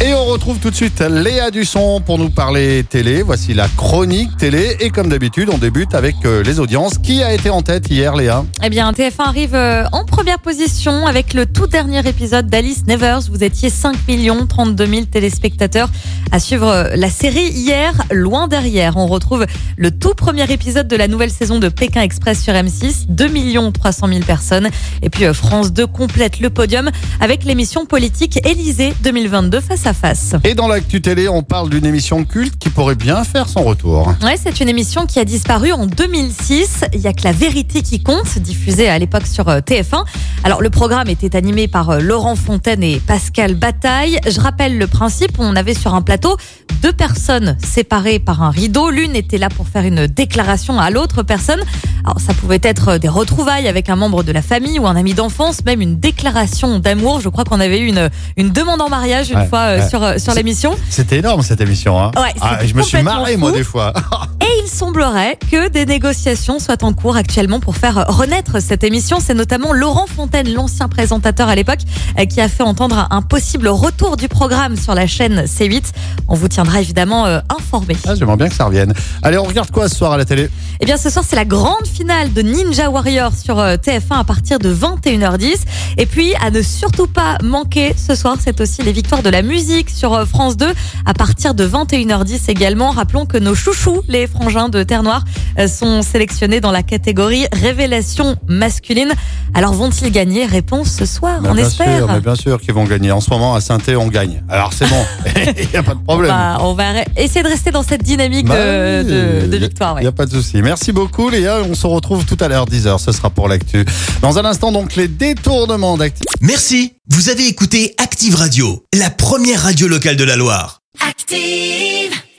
Et on retrouve tout de suite Léa Dusson pour nous parler télé. Voici la chronique télé. Et comme d'habitude, on débute avec euh, les audiences. Qui a été en tête hier, Léa? Eh bien, TF1 arrive euh, en première position avec le tout dernier épisode d'Alice Nevers. Vous étiez 5 millions 32 000 téléspectateurs à suivre euh, la série hier. Loin derrière, on retrouve le tout premier épisode de la nouvelle saison de Pékin Express sur M6. 2 millions 300 000 personnes. Et puis France 2 complète le podium avec l'émission politique Élysée 2022 face à face. Et dans l'actu télé, on parle d'une émission culte qui pourrait bien faire son retour. Ouais, c'est une émission qui a disparu en 2006. Il y a que la vérité qui compte, diffusée à l'époque sur euh, TF1. Alors le programme était animé par euh, Laurent Fontaine et Pascal Bataille. Je rappelle le principe, on avait sur un plateau deux personnes séparées par un rideau. L'une était là pour faire une déclaration à l'autre personne. Alors ça pouvait être des retrouvailles avec un membre de la famille ou un ami d'enfance, même une déclaration d'amour. Je crois qu'on avait eu une, une demande en mariage une Ouais, fois euh. Sur, euh, sur l'émission. C'était énorme cette émission. Hein Ouais, Ah, je me suis marré, moi, des fois. Il semblerait que des négociations soient en cours actuellement pour faire renaître cette émission. C'est notamment Laurent Fontaine, l'ancien présentateur à l'époque, qui a fait entendre un possible retour du programme sur la chaîne C8. On vous tiendra évidemment euh, informé. Ah, J'aimerais bien que ça revienne. Allez, on regarde quoi ce soir à la télé? Eh bien, ce soir, c'est la grande finale de Ninja Warrior sur euh, TF1 à partir de 21h10. Et puis, à ne surtout pas manquer ce soir, c'est aussi les victoires de la musique sur euh, France 2 à partir de 21h10 également. Rappelons que nos chouchous, les frangins de Terre Noire, euh, sont sélectionnés dans la catégorie révélation masculine. Alors, vont-ils gagner? Réponse ce soir, on bien espère. sûr, mais bien sûr qu'ils vont gagner. En ce moment, à saint on gagne. Alors c'est bon, il n'y a pas de problème. Bah, on va essayer de rester dans cette dynamique Bah de, oui, de- victoire. Il n'y a pas de souci. Merci beaucoup Léa. On se retrouve tout à l'heure 10h. Ce sera pour l'actu. Dans un instant donc les détournements d'actifs. Merci, vous avez écouté Active Radio, la première radio locale de la Loire. Active.